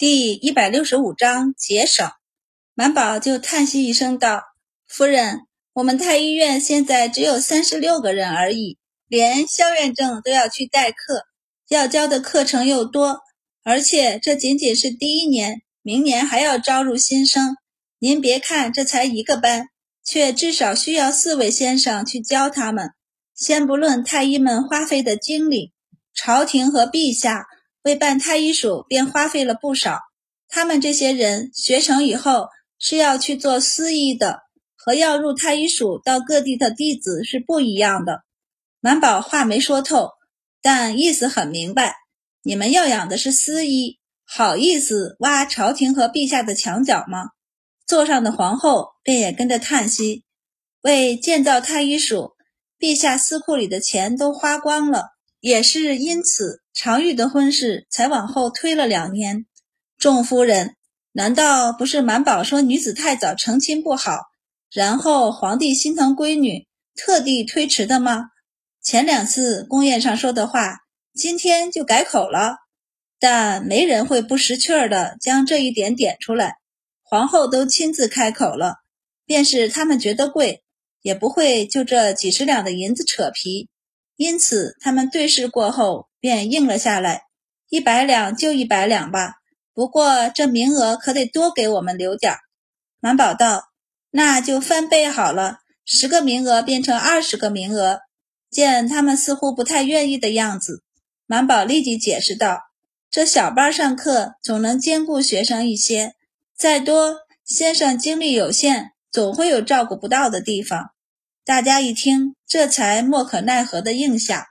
第一百六十五章节省。满宝就叹息一声道：“夫人，我们太医院现在只有三十六个人而已，连肖院正都要去代课，要教的课程又多，而且这仅仅是第一年，明年还要招入新生。您别看这才一个班，却至少需要四位先生去教他们。先不论太医们花费的精力，朝廷和陛下。”为办太医署，便花费了不少。他们这些人学成以后是要去做司医的，和要入太医署到各地的弟子是不一样的。满宝话没说透，但意思很明白。你们要养的是司医，好意思挖朝廷和陛下的墙角吗？座上的皇后便也跟着叹息：为建造太医署，陛下私库里的钱都花光了。也是因此，常玉的婚事才往后推了两年。众夫人，难道不是满宝说女子太早成亲不好，然后皇帝心疼闺女，特地推迟的吗？前两次宫宴上说的话，今天就改口了。但没人会不识趣儿的将这一点点出来。皇后都亲自开口了，便是他们觉得贵，也不会就这几十两的银子扯皮。因此，他们对视过后便应了下来，一百两就一百两吧。不过这名额可得多给我们留点儿。满宝道：“那就翻倍好了，十个名额变成二十个名额。”见他们似乎不太愿意的样子，满宝立即解释道：“这小班上课总能兼顾学生一些，再多先生精力有限，总会有照顾不到的地方。”大家一听，这才莫可奈何的应下。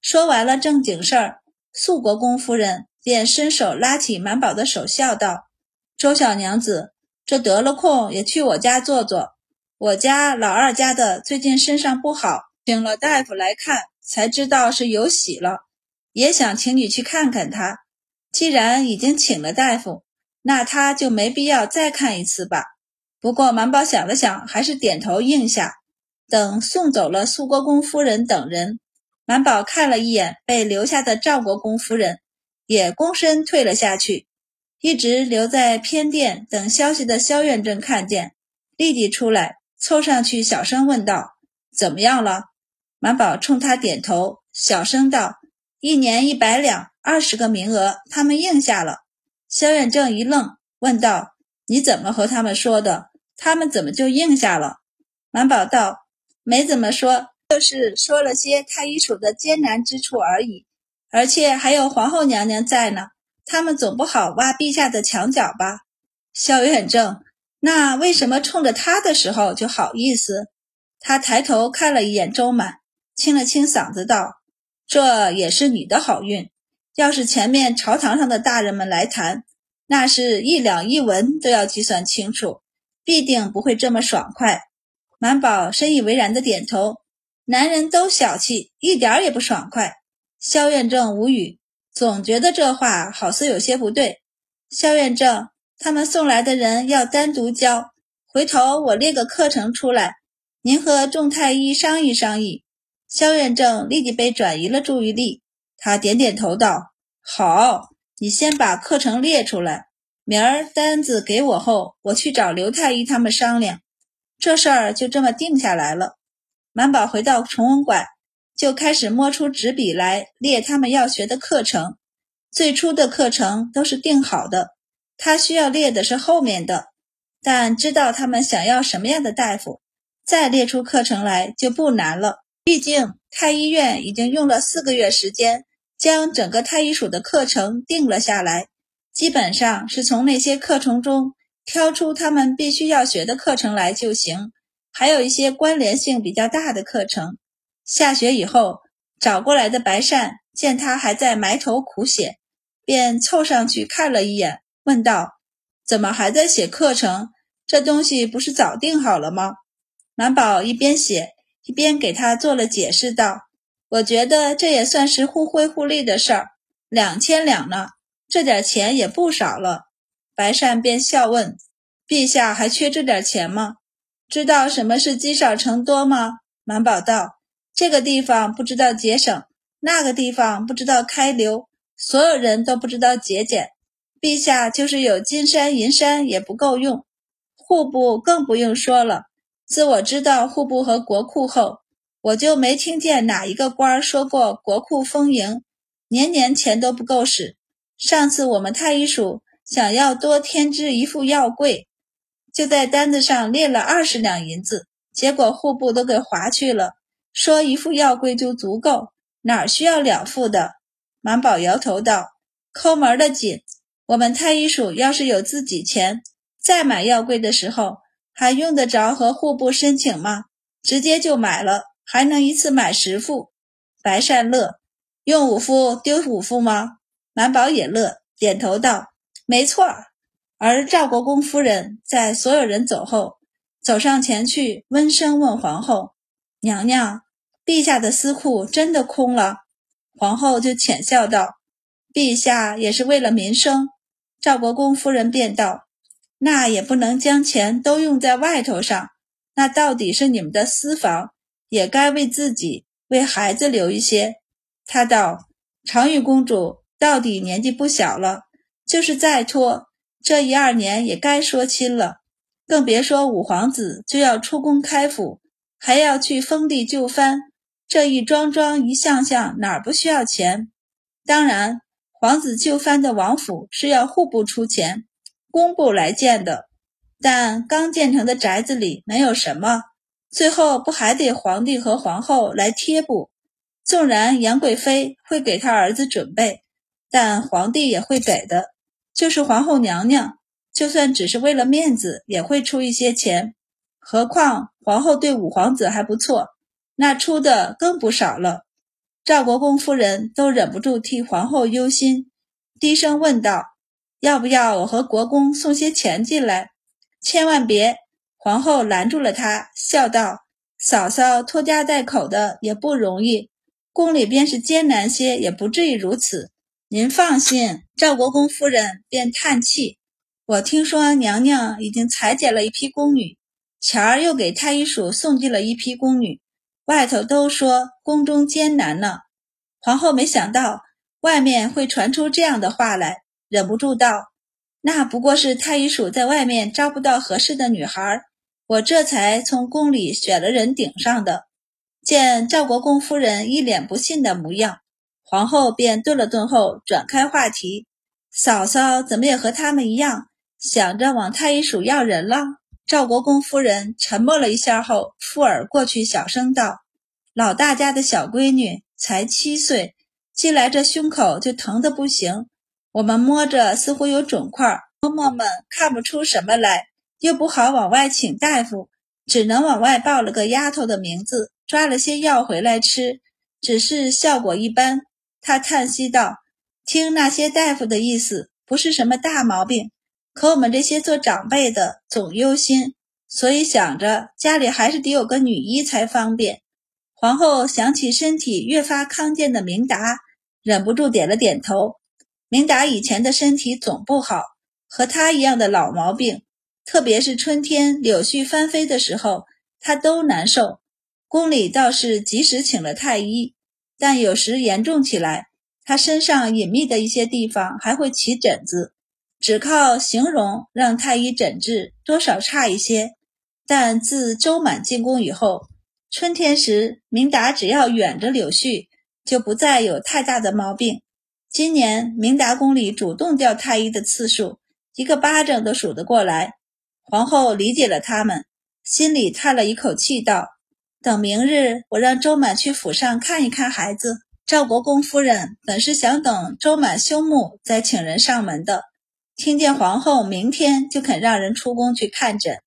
说完了正经事儿，肃国公夫人便伸手拉起满宝的手，笑道：“周小娘子，这得了空也去我家坐坐。我家老二家的最近身上不好，请了大夫来看，才知道是有喜了，也想请你去看看他。既然已经请了大夫，那他就没必要再看一次吧。”不过满宝想了想，还是点头应下。等送走了肃国公夫人等人，满宝看了一眼被留下的赵国公夫人，也躬身退了下去。一直留在偏殿等消息的萧远正看见，立即出来凑上去，小声问道：“怎么样了？”满宝冲他点头，小声道：“一年一百两，二十个名额，他们应下了。”萧远正一愣，问道：“你怎么和他们说的？他们怎么就应下了？”满宝道。没怎么说，就是说了些太医署的艰难之处而已。而且还有皇后娘娘在呢，他们总不好挖陛下的墙角吧？萧远正，那为什么冲着他的时候就好意思？他抬头看了一眼周满，清了清嗓子道：“这也是你的好运。要是前面朝堂上的大人们来谈，那是一两一文都要计算清楚，必定不会这么爽快。”满宝深以为然的点头，男人都小气，一点儿也不爽快。萧院正无语，总觉得这话好似有些不对。萧院正，他们送来的人要单独教，回头我列个课程出来，您和众太医商议商议。萧院正立即被转移了注意力，他点点头道：“好，你先把课程列出来，明儿单子给我后，我去找刘太医他们商量。”这事儿就这么定下来了。满宝回到崇文馆，就开始摸出纸笔来列他们要学的课程。最初的课程都是定好的，他需要列的是后面的。但知道他们想要什么样的大夫，再列出课程来就不难了。毕竟太医院已经用了四个月时间，将整个太医署的课程定了下来，基本上是从那些课程中。挑出他们必须要学的课程来就行，还有一些关联性比较大的课程。下学以后，找过来的白善见他还在埋头苦写，便凑上去看了一眼，问道：“怎么还在写课程？这东西不是早定好了吗？”满宝一边写一边给他做了解释，道：“我觉得这也算是互惠互利的事儿，两千两呢，这点钱也不少了。”白善便笑问：“陛下还缺这点钱吗？知道什么是积少成多吗？”满宝道：“这个地方不知道节省，那个地方不知道开流，所有人都不知道节俭。陛下就是有金山银山也不够用，户部更不用说了。自我知道户部和国库后，我就没听见哪一个官说过国库丰盈，年年钱都不够使。上次我们太医署想要多添置一副药柜，就在单子上列了二十两银子，结果户部都给划去了，说一副药柜就足够，哪需要两副的？满宝摇头道：“抠门的紧。我们太医署要是有自己钱，再买药柜的时候，还用得着和户部申请吗？直接就买了。”还能一次买十副，白善乐用五副丢五副吗？满宝也乐，点头道：“没错。”而赵国公夫人在所有人走后，走上前去，温声问皇后：“娘娘，陛下的私库真的空了？”皇后就浅笑道：“陛下也是为了民生。”赵国公夫人便道：“那也不能将钱都用在外头上，那到底是你们的私房。”也该为自己、为孩子留一些。他道：“长玉公主到底年纪不小了，就是再拖这一二年也该说亲了。更别说五皇子就要出宫开府，还要去封地就藩，这一桩桩一项项哪儿不需要钱？当然，皇子就藩的王府是要户部出钱，工部来建的。但刚建成的宅子里能有什么？”最后不还得皇帝和皇后来贴补？纵然杨贵妃会给他儿子准备，但皇帝也会给的。就是皇后娘娘，就算只是为了面子，也会出一些钱。何况皇后对五皇子还不错，那出的更不少了。赵国公夫人都忍不住替皇后忧心，低声问道：“要不要我和国公送些钱进来？千万别。”皇后拦住了他，笑道：“嫂嫂拖家带口的也不容易，宫里便是艰难些，也不至于如此。您放心。”赵国公夫人便叹气：“我听说娘娘已经裁减了一批宫女，前儿又给太医署送进了一批宫女，外头都说宫中艰难呢。”皇后没想到外面会传出这样的话来，忍不住道：“那不过是太医署在外面招不到合适的女孩。”我这才从宫里选了人顶上的。见赵国公夫人一脸不信的模样，皇后便顿了顿后转开话题：“嫂嫂怎么也和他们一样，想着往太医署要人了？”赵国公夫人沉默了一下后，附耳过去小声道：“老大家的小闺女才七岁，进来这胸口就疼得不行，我们摸着似乎有肿块，嬷嬷们看不出什么来。”又不好往外请大夫，只能往外报了个丫头的名字，抓了些药回来吃，只是效果一般。他叹息道：“听那些大夫的意思，不是什么大毛病，可我们这些做长辈的总忧心，所以想着家里还是得有个女医才方便。”皇后想起身体越发康健的明达，忍不住点了点头。明达以前的身体总不好，和他一样的老毛病。特别是春天柳絮翻飞的时候，他都难受。宫里倒是及时请了太医，但有时严重起来，他身上隐秘的一些地方还会起疹子，只靠形容让太医诊治，多少差一些。但自周满进宫以后，春天时明达只要远着柳絮，就不再有太大的毛病。今年明达宫里主动调太医的次数，一个巴掌都数得过来。皇后理解了他们，心里叹了一口气，道：“等明日，我让周满去府上看一看孩子。”赵国公夫人本是想等周满休沐再请人上门的，听见皇后明天就肯让人出宫去看诊，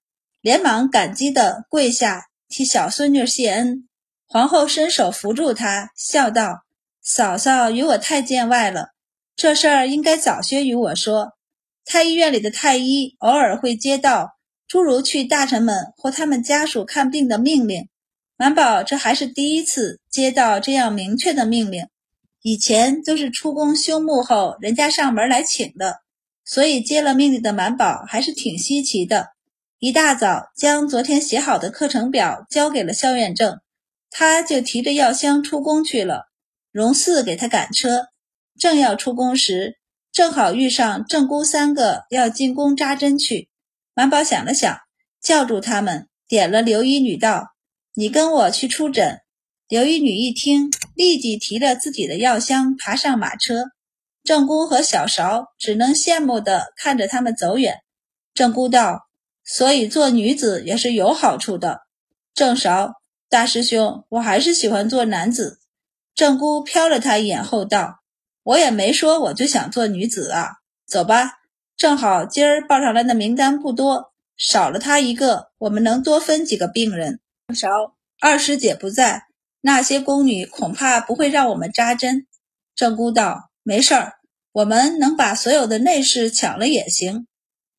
连忙感激地跪下替小孙女谢恩。皇后伸手扶住她，笑道：“嫂嫂与我太见外了，这事儿应该早些与我说。”太医院里的太医偶尔会接到诸如去大臣们或他们家属看病的命令，满宝这还是第一次接到这样明确的命令，以前都是出宫休沐后人家上门来请的，所以接了命令的满宝还是挺稀奇的。一大早将昨天写好的课程表交给了萧远正，他就提着药箱出宫去了。荣四给他赶车，正要出宫时。正好遇上郑姑三个要进宫扎针去。满宝想了想，叫住他们，点了刘一女道：“你跟我去出诊。”刘一女一听，立即提着自己的药箱爬上马车。郑姑和小勺只能羡慕地看着他们走远。郑姑道：“所以做女子也是有好处的。”郑勺大师兄，我还是喜欢做男子。郑姑瞟了他一眼后道：“我也没说我就想做女子啊。走吧。”正好今儿报上来的名单不多，少了他一个，我们能多分几个病人。少二师姐不在，那些宫女恐怕不会让我们扎针。郑姑道：“没事儿，我们能把所有的内侍抢了也行。”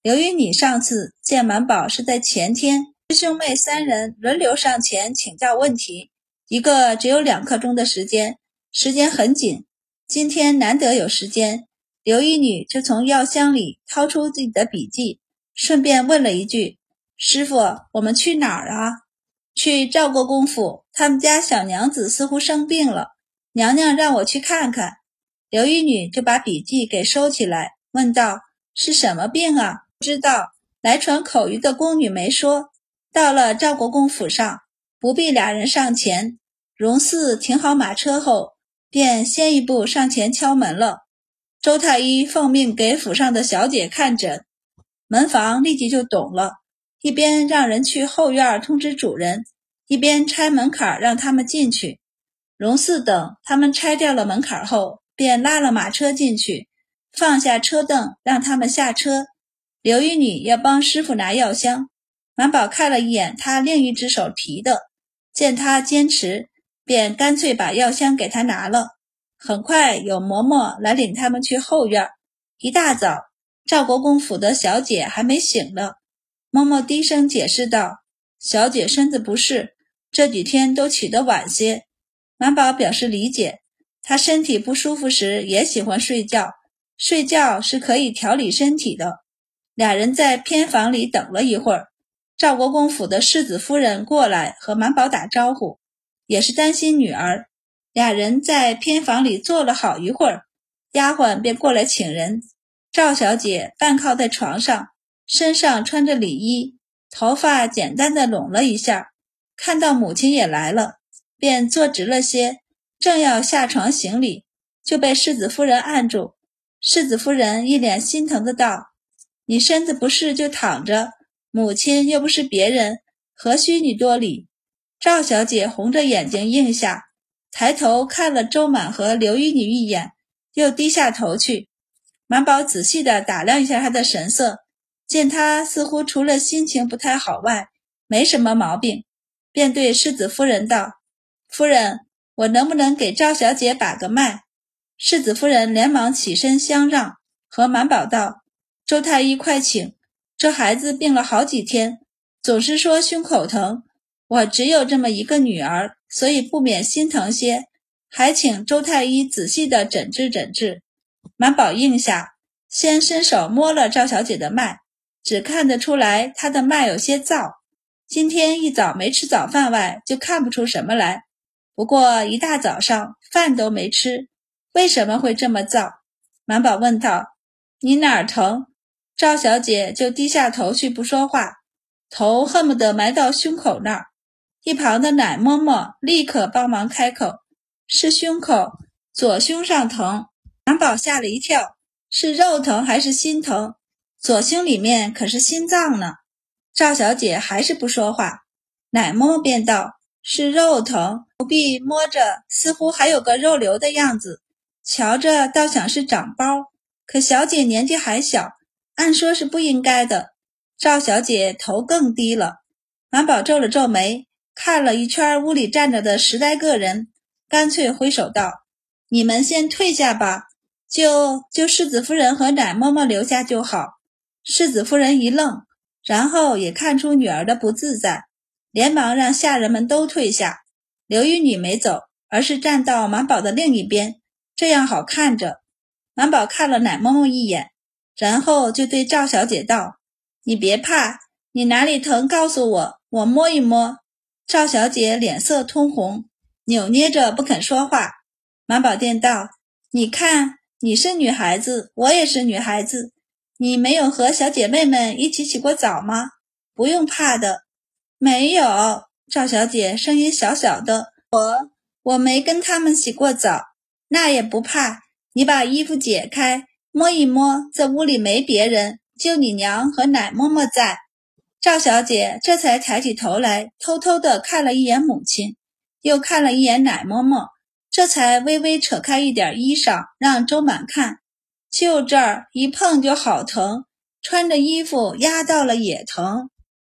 由于你上次见满宝是在前天，师兄妹三人轮流上前请教问题，一个只有两刻钟的时间，时间很紧。今天难得有时间。刘一女就从药箱里掏出自己的笔记，顺便问了一句：“师傅，我们去哪儿啊？”“去赵国公府，他们家小娘子似乎生病了，娘娘让我去看看。”刘一女就把笔记给收起来，问道：“是什么病啊？”“不知道。”来传口谕的宫女没说。到了赵国公府上，不必俩人上前，荣四停好马车后，便先一步上前敲门了。周太医奉命给府上的小姐看诊，门房立即就懂了，一边让人去后院通知主人，一边拆门槛让他们进去。荣四等他们拆掉了门槛后，便拉了马车进去，放下车凳让他们下车。刘玉女要帮师傅拿药箱，满宝看了一眼他另一只手提的，见他坚持，便干脆把药箱给他拿了。很快有嬷嬷来领他们去后院。一大早，赵国公府的小姐还没醒呢。嬷嬷低声解释道：“小姐身子不适，这几天都起得晚些。”满宝表示理解。他身体不舒服时也喜欢睡觉，睡觉是可以调理身体的。俩人在偏房里等了一会儿，赵国公府的世子夫人过来和满宝打招呼，也是担心女儿。俩人在偏房里坐了好一会儿，丫鬟便过来请人。赵小姐半靠在床上，身上穿着里衣，头发简单的拢了一下。看到母亲也来了，便坐直了些，正要下床行礼，就被世子夫人按住。世子夫人一脸心疼的道：“你身子不适就躺着，母亲又不是别人，何须你多礼？”赵小姐红着眼睛应下。抬头看了周满和刘玉女一眼，又低下头去。满宝仔细地打量一下她的神色，见他似乎除了心情不太好外，没什么毛病，便对世子夫人道：“夫人，我能不能给赵小姐把个脉？”世子夫人连忙起身相让，和满宝道：“周太医快请，这孩子病了好几天，总是说胸口疼。我只有这么一个女儿。”所以不免心疼些，还请周太医仔细的诊治诊治。满宝应下，先伸手摸了赵小姐的脉，只看得出来她的脉有些燥。今天一早没吃早饭外，就看不出什么来。不过一大早上饭都没吃，为什么会这么燥？满宝问道：“你哪儿疼？”赵小姐就低下头去不说话，头恨不得埋到胸口那儿。一旁的奶嬷嬷立刻帮忙开口：“是胸口，左胸上疼。”满宝吓了一跳：“是肉疼还是心疼？左胸里面可是心脏呢。”赵小姐还是不说话。奶嬷嬷便道：“是肉疼，不必摸着，似乎还有个肉瘤的样子，瞧着倒像是长包。可小姐年纪还小，按说是不应该的。”赵小姐头更低了。满宝皱了皱眉。看了一圈屋里站着的十来个人，干脆挥手道：“你们先退下吧，就就世子夫人和奶嬷嬷留下就好。”世子夫人一愣，然后也看出女儿的不自在，连忙让下人们都退下。刘玉女没走，而是站到满宝的另一边，这样好看着。满宝看了奶嬷嬷一眼，然后就对赵小姐道：“你别怕，你哪里疼告诉我，我摸一摸。”赵小姐脸色通红，扭捏着不肯说话。满宝殿道：“你看，你是女孩子，我也是女孩子，你没有和小姐妹们一起洗过澡吗？不用怕的。没有，赵小姐声音小小的，我我没跟他们洗过澡，那也不怕。你把衣服解开，摸一摸，这屋里没别人，就你娘和奶嬷嬷在。赵小姐这才抬起头来，偷偷的看了一眼母亲，又看了一眼奶嬷嬷，这才微微扯开一点衣裳，让周满看。就这儿一碰就好疼，穿着衣服压到了也疼。